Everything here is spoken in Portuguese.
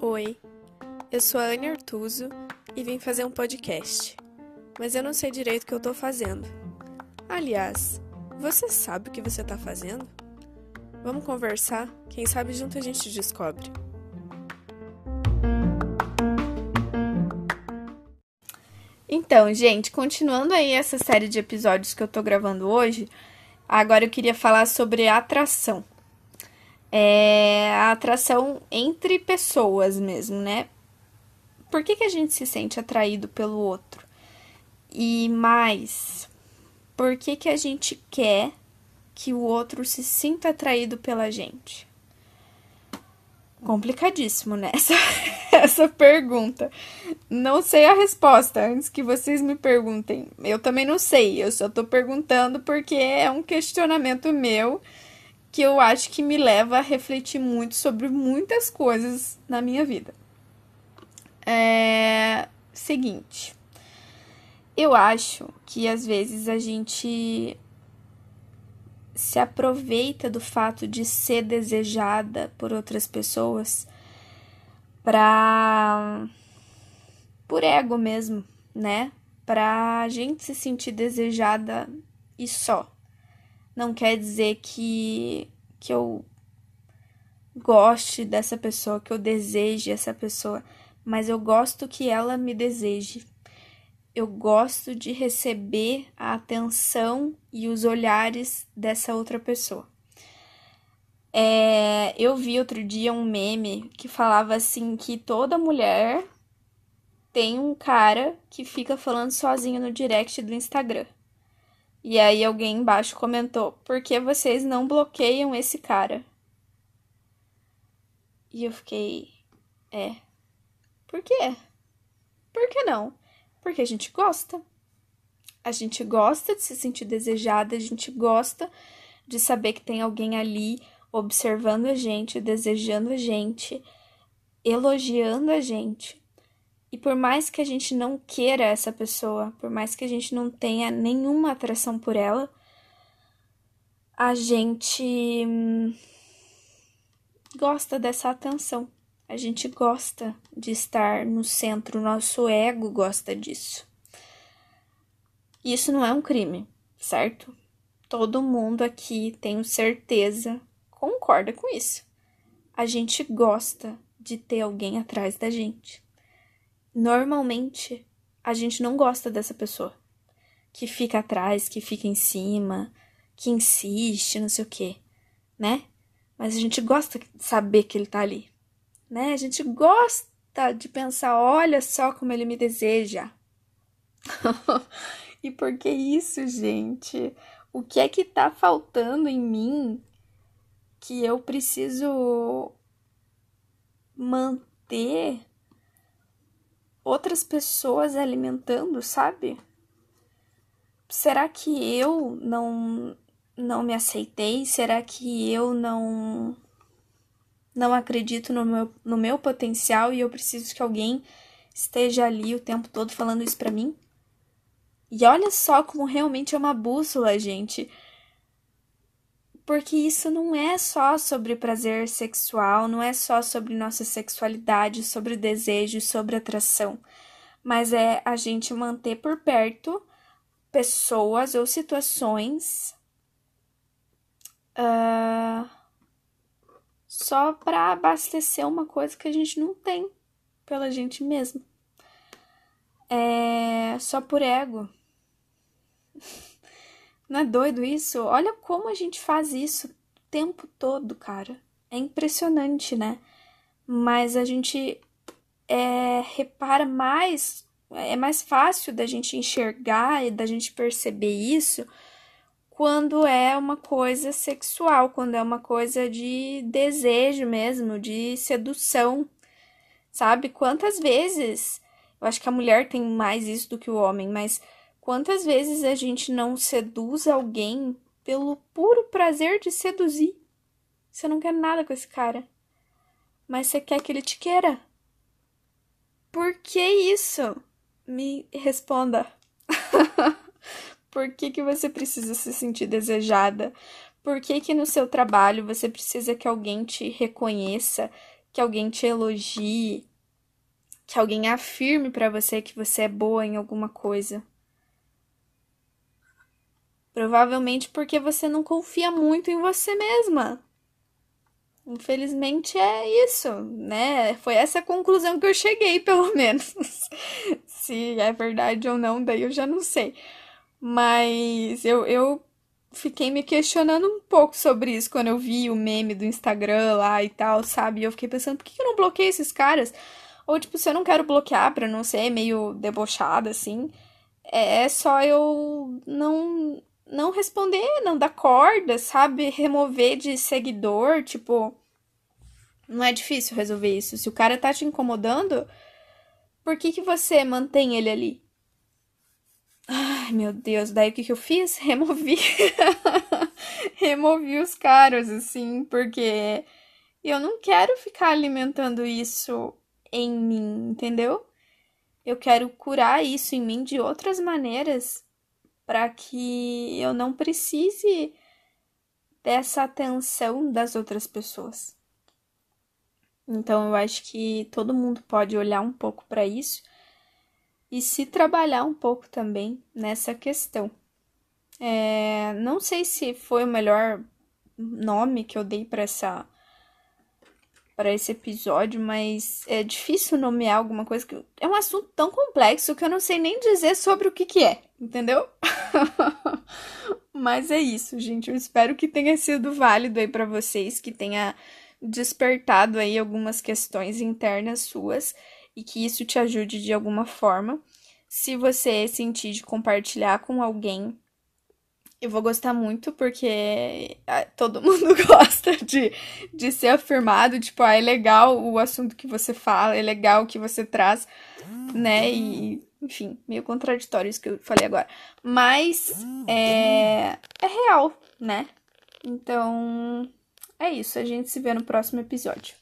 Oi, eu sou a Anne Artuso e vim fazer um podcast, mas eu não sei direito o que eu tô fazendo. Aliás, você sabe o que você tá fazendo? Vamos conversar? Quem sabe junto a gente descobre. Então, gente, continuando aí essa série de episódios que eu tô gravando hoje, agora eu queria falar sobre atração. É a atração entre pessoas mesmo, né? Por que, que a gente se sente atraído pelo outro? E mais, por que, que a gente quer que o outro se sinta atraído pela gente? Complicadíssimo, né? Essa, essa pergunta. Não sei a resposta antes que vocês me perguntem. Eu também não sei, eu só tô perguntando porque é um questionamento meu que eu acho que me leva a refletir muito sobre muitas coisas na minha vida. É. Seguinte. Eu acho que às vezes a gente se aproveita do fato de ser desejada por outras pessoas para por ego mesmo, né? Pra gente se sentir desejada e só. Não quer dizer que que eu goste dessa pessoa, que eu deseje essa pessoa, mas eu gosto que ela me deseje eu gosto de receber a atenção e os olhares dessa outra pessoa. É, eu vi outro dia um meme que falava assim que toda mulher tem um cara que fica falando sozinho no direct do Instagram. E aí alguém embaixo comentou: "Por que vocês não bloqueiam esse cara?" E eu fiquei: "É. Por quê? Por que não?" Porque a gente gosta. A gente gosta de se sentir desejada, a gente gosta de saber que tem alguém ali observando a gente, desejando a gente, elogiando a gente. E por mais que a gente não queira essa pessoa, por mais que a gente não tenha nenhuma atração por ela, a gente hum, gosta dessa atenção. A gente gosta de estar no centro, nosso ego gosta disso. Isso não é um crime, certo? Todo mundo aqui, tenho certeza, concorda com isso. A gente gosta de ter alguém atrás da gente. Normalmente, a gente não gosta dessa pessoa que fica atrás, que fica em cima, que insiste, não sei o quê, né? Mas a gente gosta de saber que ele tá ali né? A gente gosta de pensar, olha só como ele me deseja. e por que isso, gente? O que é que tá faltando em mim que eu preciso manter outras pessoas alimentando, sabe? Será que eu não não me aceitei? Será que eu não não acredito no meu, no meu potencial e eu preciso que alguém esteja ali o tempo todo falando isso para mim? E olha só como realmente é uma bússola, gente. Porque isso não é só sobre prazer sexual, não é só sobre nossa sexualidade, sobre desejo, sobre atração, mas é a gente manter por perto pessoas ou situações. Uh só para abastecer uma coisa que a gente não tem pela gente mesmo. É só por ego. Não é doido isso? Olha como a gente faz isso o tempo todo, cara. É impressionante, né? Mas a gente é, repara mais, é mais fácil da gente enxergar e da gente perceber isso quando é uma coisa sexual, quando é uma coisa de desejo mesmo, de sedução. Sabe? Quantas vezes, eu acho que a mulher tem mais isso do que o homem, mas quantas vezes a gente não seduz alguém pelo puro prazer de seduzir? Você não quer nada com esse cara, mas você quer que ele te queira. Por que isso? Me responda. Por que, que você precisa se sentir desejada? Por que, que no seu trabalho você precisa que alguém te reconheça, que alguém te elogie, que alguém afirme para você que você é boa em alguma coisa? Provavelmente porque você não confia muito em você mesma. Infelizmente é isso, né? Foi essa a conclusão que eu cheguei, pelo menos. Se é verdade ou não, daí eu já não sei. Mas eu, eu fiquei me questionando um pouco sobre isso quando eu vi o meme do Instagram lá e tal, sabe? E eu fiquei pensando, por que eu não bloqueei esses caras? Ou, tipo, se eu não quero bloquear pra não ser meio debochada, assim, é só eu não não responder, não dar corda, sabe? Remover de seguidor, tipo. Não é difícil resolver isso. Se o cara tá te incomodando, por que, que você mantém ele ali? Ai, meu Deus, daí o que, que eu fiz? Removi. Removi os caras, assim, porque eu não quero ficar alimentando isso em mim, entendeu? Eu quero curar isso em mim de outras maneiras para que eu não precise dessa atenção das outras pessoas. Então eu acho que todo mundo pode olhar um pouco para isso e se trabalhar um pouco também nessa questão. É, não sei se foi o melhor nome que eu dei para essa para esse episódio, mas é difícil nomear alguma coisa que é um assunto tão complexo que eu não sei nem dizer sobre o que que é, entendeu? mas é isso, gente. Eu espero que tenha sido válido aí para vocês, que tenha despertado aí algumas questões internas suas e que isso te ajude de alguma forma. Se você sentir de compartilhar com alguém eu vou gostar muito porque ah, todo mundo gosta de, de ser afirmado, tipo, ah, é legal o assunto que você fala, é legal o que você traz, né? E, enfim, meio contraditório isso que eu falei agora. Mas é, é real, né? Então, é isso. A gente se vê no próximo episódio.